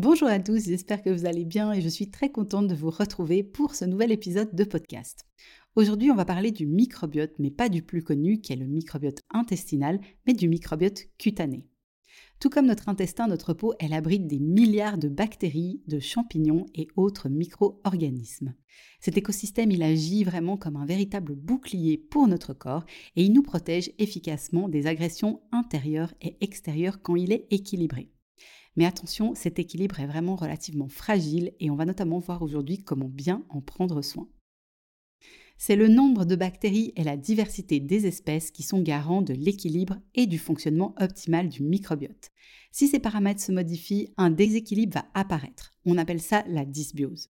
Bonjour à tous, j'espère que vous allez bien et je suis très contente de vous retrouver pour ce nouvel épisode de podcast. Aujourd'hui, on va parler du microbiote, mais pas du plus connu qui est le microbiote intestinal, mais du microbiote cutané. Tout comme notre intestin, notre peau, elle abrite des milliards de bactéries, de champignons et autres micro-organismes. Cet écosystème, il agit vraiment comme un véritable bouclier pour notre corps et il nous protège efficacement des agressions intérieures et extérieures quand il est équilibré. Mais attention, cet équilibre est vraiment relativement fragile et on va notamment voir aujourd'hui comment bien en prendre soin c'est le nombre de bactéries et la diversité des espèces qui sont garants de l'équilibre et du fonctionnement optimal du microbiote. Si ces paramètres se modifient, un déséquilibre va apparaître. On appelle ça la dysbiose.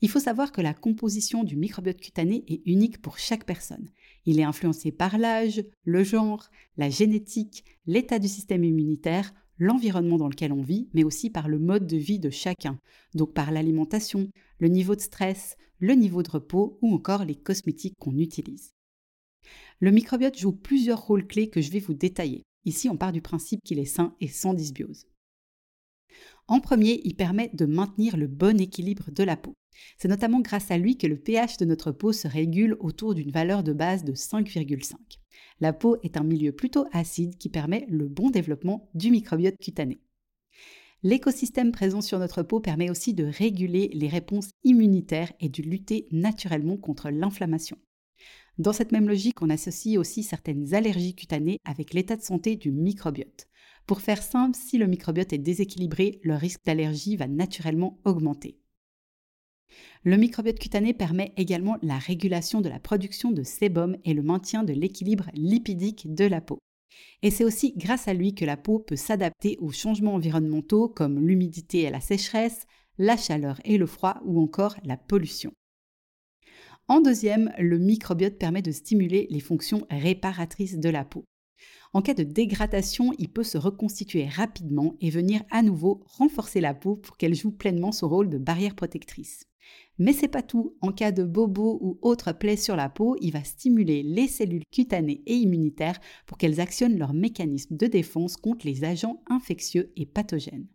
Il faut savoir que la composition du microbiote cutané est unique pour chaque personne. Il est influencé par l'âge, le genre, la génétique, l'état du système immunitaire, l'environnement dans lequel on vit, mais aussi par le mode de vie de chacun, donc par l'alimentation, le niveau de stress, le niveau de repos ou encore les cosmétiques qu'on utilise. Le microbiote joue plusieurs rôles clés que je vais vous détailler. Ici, on part du principe qu'il est sain et sans dysbiose. En premier, il permet de maintenir le bon équilibre de la peau. C'est notamment grâce à lui que le pH de notre peau se régule autour d'une valeur de base de 5,5. La peau est un milieu plutôt acide qui permet le bon développement du microbiote cutané. L'écosystème présent sur notre peau permet aussi de réguler les réponses immunitaires et de lutter naturellement contre l'inflammation. Dans cette même logique, on associe aussi certaines allergies cutanées avec l'état de santé du microbiote. Pour faire simple, si le microbiote est déséquilibré, le risque d'allergie va naturellement augmenter. Le microbiote cutané permet également la régulation de la production de sébum et le maintien de l'équilibre lipidique de la peau. Et c'est aussi grâce à lui que la peau peut s'adapter aux changements environnementaux comme l'humidité et la sécheresse, la chaleur et le froid ou encore la pollution. En deuxième, le microbiote permet de stimuler les fonctions réparatrices de la peau. En cas de dégradation, il peut se reconstituer rapidement et venir à nouveau renforcer la peau pour qu'elle joue pleinement son rôle de barrière protectrice. Mais c'est pas tout. En cas de bobo ou autre plaie sur la peau, il va stimuler les cellules cutanées et immunitaires pour qu'elles actionnent leur mécanisme de défense contre les agents infectieux et pathogènes.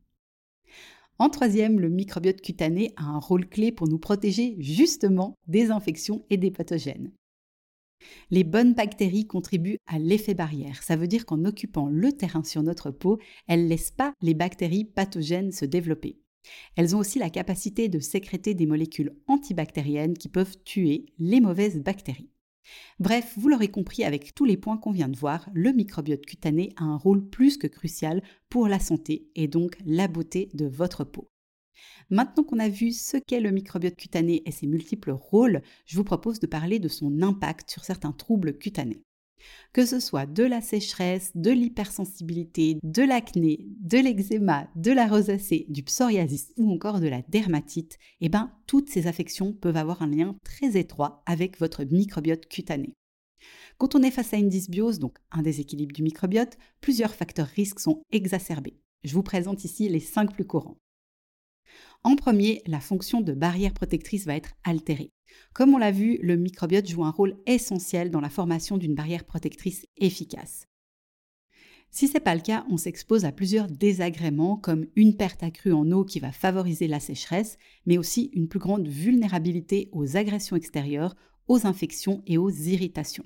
En troisième, le microbiote cutané a un rôle clé pour nous protéger justement des infections et des pathogènes. Les bonnes bactéries contribuent à l'effet barrière. Ça veut dire qu'en occupant le terrain sur notre peau, elles ne laissent pas les bactéries pathogènes se développer. Elles ont aussi la capacité de sécréter des molécules antibactériennes qui peuvent tuer les mauvaises bactéries. Bref, vous l'aurez compris avec tous les points qu'on vient de voir, le microbiote cutané a un rôle plus que crucial pour la santé et donc la beauté de votre peau. Maintenant qu'on a vu ce qu'est le microbiote cutané et ses multiples rôles, je vous propose de parler de son impact sur certains troubles cutanés. Que ce soit de la sécheresse, de l'hypersensibilité, de l'acné, de l'eczéma, de la rosacée, du psoriasis ou encore de la dermatite, eh ben, toutes ces affections peuvent avoir un lien très étroit avec votre microbiote cutané. Quand on est face à une dysbiose, donc un déséquilibre du microbiote, plusieurs facteurs risques sont exacerbés. Je vous présente ici les 5 plus courants. En premier, la fonction de barrière protectrice va être altérée. Comme on l'a vu, le microbiote joue un rôle essentiel dans la formation d'une barrière protectrice efficace. Si ce n'est pas le cas, on s'expose à plusieurs désagréments comme une perte accrue en eau qui va favoriser la sécheresse, mais aussi une plus grande vulnérabilité aux agressions extérieures, aux infections et aux irritations.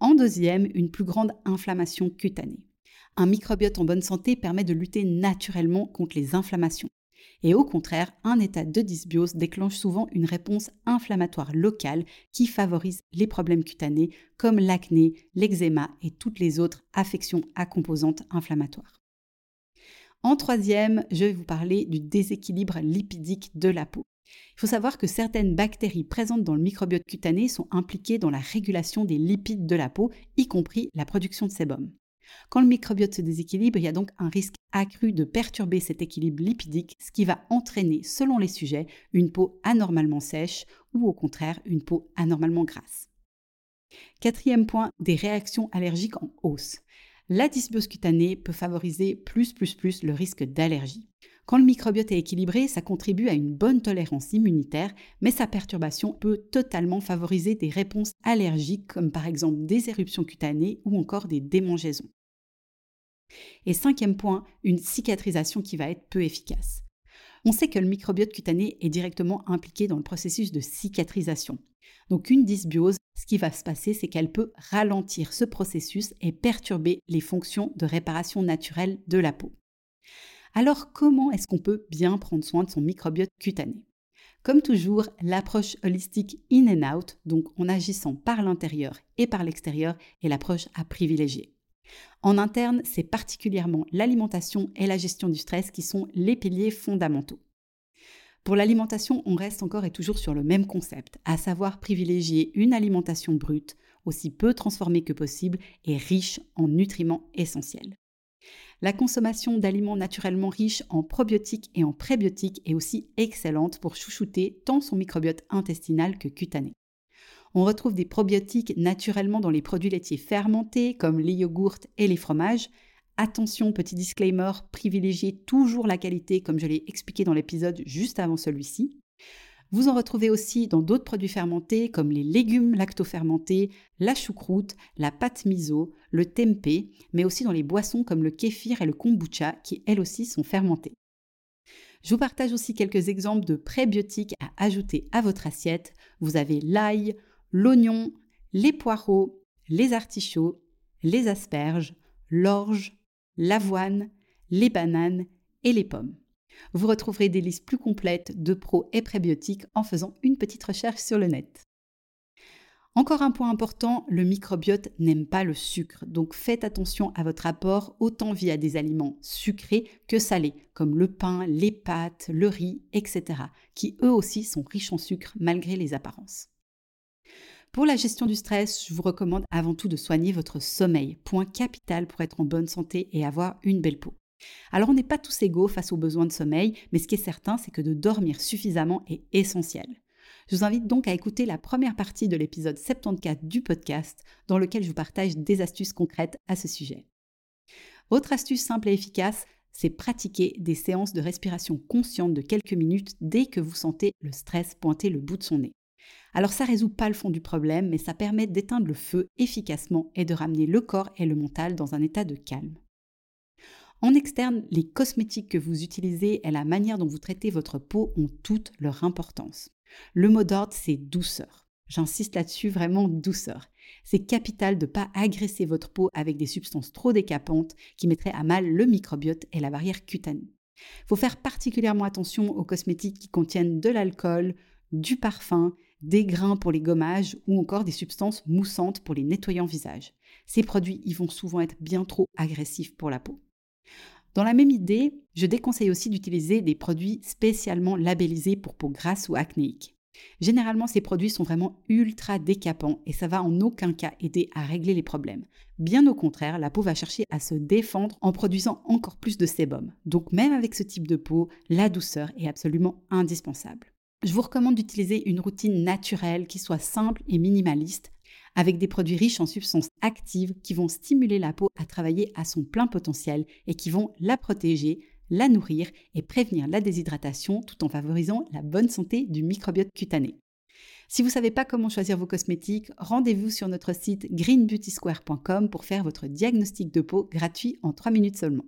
En deuxième, une plus grande inflammation cutanée. Un microbiote en bonne santé permet de lutter naturellement contre les inflammations. Et au contraire, un état de dysbiose déclenche souvent une réponse inflammatoire locale qui favorise les problèmes cutanés comme l'acné, l'eczéma et toutes les autres affections à composantes inflammatoires. En troisième, je vais vous parler du déséquilibre lipidique de la peau. Il faut savoir que certaines bactéries présentes dans le microbiote cutané sont impliquées dans la régulation des lipides de la peau, y compris la production de sébum. Quand le microbiote se déséquilibre, il y a donc un risque accru de perturber cet équilibre lipidique, ce qui va entraîner, selon les sujets, une peau anormalement sèche ou au contraire une peau anormalement grasse. Quatrième point, des réactions allergiques en hausse. La dysbiose cutanée peut favoriser plus plus plus le risque d'allergie. Quand le microbiote est équilibré, ça contribue à une bonne tolérance immunitaire, mais sa perturbation peut totalement favoriser des réponses allergiques comme par exemple des éruptions cutanées ou encore des démangeaisons. Et cinquième point, une cicatrisation qui va être peu efficace. On sait que le microbiote cutané est directement impliqué dans le processus de cicatrisation. Donc une dysbiose, ce qui va se passer, c'est qu'elle peut ralentir ce processus et perturber les fonctions de réparation naturelle de la peau. Alors comment est-ce qu'on peut bien prendre soin de son microbiote cutané? Comme toujours, l'approche holistique in and out, donc en agissant par l'intérieur et par l'extérieur, est l'approche à privilégier. En interne, c'est particulièrement l'alimentation et la gestion du stress qui sont les piliers fondamentaux. Pour l'alimentation, on reste encore et toujours sur le même concept, à savoir privilégier une alimentation brute, aussi peu transformée que possible et riche en nutriments essentiels. La consommation d'aliments naturellement riches en probiotiques et en prébiotiques est aussi excellente pour chouchouter tant son microbiote intestinal que cutané. On retrouve des probiotiques naturellement dans les produits laitiers fermentés comme les yogourts et les fromages. Attention, petit disclaimer, privilégiez toujours la qualité comme je l'ai expliqué dans l'épisode juste avant celui-ci. Vous en retrouvez aussi dans d'autres produits fermentés comme les légumes lactofermentés, la choucroute, la pâte miso, le tempeh, mais aussi dans les boissons comme le kéfir et le kombucha qui elles aussi sont fermentées. Je vous partage aussi quelques exemples de prébiotiques à ajouter à votre assiette. Vous avez l'ail, l'oignon, les poireaux, les artichauts, les asperges, l'orge, l'avoine, les bananes et les pommes. Vous retrouverez des listes plus complètes de pros et prébiotiques en faisant une petite recherche sur le net. Encore un point important, le microbiote n'aime pas le sucre, donc faites attention à votre apport autant via des aliments sucrés que salés, comme le pain, les pâtes, le riz, etc., qui eux aussi sont riches en sucre malgré les apparences. Pour la gestion du stress, je vous recommande avant tout de soigner votre sommeil, point capital pour être en bonne santé et avoir une belle peau. Alors on n'est pas tous égaux face aux besoins de sommeil, mais ce qui est certain, c'est que de dormir suffisamment est essentiel. Je vous invite donc à écouter la première partie de l'épisode 74 du podcast, dans lequel je vous partage des astuces concrètes à ce sujet. Autre astuce simple et efficace, c'est pratiquer des séances de respiration consciente de quelques minutes dès que vous sentez le stress pointer le bout de son nez. Alors ça résout pas le fond du problème, mais ça permet d'éteindre le feu efficacement et de ramener le corps et le mental dans un état de calme. En externe, les cosmétiques que vous utilisez et la manière dont vous traitez votre peau ont toute leur importance. Le mot d'ordre, c'est douceur. J'insiste là-dessus, vraiment douceur. C'est capital de ne pas agresser votre peau avec des substances trop décapantes qui mettraient à mal le microbiote et la barrière cutanée. Il faut faire particulièrement attention aux cosmétiques qui contiennent de l'alcool, du parfum, des grains pour les gommages ou encore des substances moussantes pour les nettoyants visage. Ces produits y vont souvent être bien trop agressifs pour la peau. Dans la même idée, je déconseille aussi d'utiliser des produits spécialement labellisés pour peau grasse ou acnéique. Généralement, ces produits sont vraiment ultra décapants et ça va en aucun cas aider à régler les problèmes. Bien au contraire, la peau va chercher à se défendre en produisant encore plus de sébum. Donc même avec ce type de peau, la douceur est absolument indispensable. Je vous recommande d'utiliser une routine naturelle qui soit simple et minimaliste avec des produits riches en substances actives qui vont stimuler la peau à travailler à son plein potentiel et qui vont la protéger, la nourrir et prévenir la déshydratation tout en favorisant la bonne santé du microbiote cutané. Si vous ne savez pas comment choisir vos cosmétiques, rendez-vous sur notre site greenbeautysquare.com pour faire votre diagnostic de peau gratuit en 3 minutes seulement.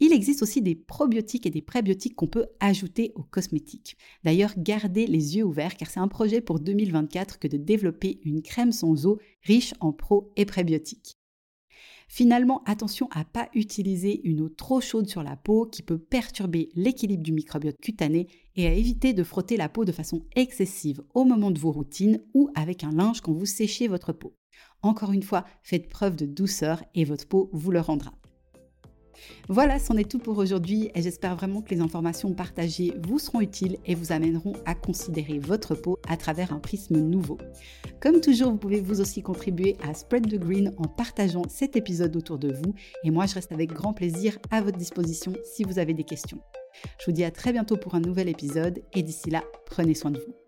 Il existe aussi des probiotiques et des prébiotiques qu'on peut ajouter aux cosmétiques. D'ailleurs, gardez les yeux ouverts car c'est un projet pour 2024 que de développer une crème sans eau riche en pro et prébiotiques. Finalement, attention à ne pas utiliser une eau trop chaude sur la peau qui peut perturber l'équilibre du microbiote cutané et à éviter de frotter la peau de façon excessive au moment de vos routines ou avec un linge quand vous séchez votre peau. Encore une fois, faites preuve de douceur et votre peau vous le rendra. Voilà, c'en est tout pour aujourd'hui et j'espère vraiment que les informations partagées vous seront utiles et vous amèneront à considérer votre peau à travers un prisme nouveau. Comme toujours, vous pouvez vous aussi contribuer à Spread the Green en partageant cet épisode autour de vous et moi je reste avec grand plaisir à votre disposition si vous avez des questions. Je vous dis à très bientôt pour un nouvel épisode et d'ici là, prenez soin de vous.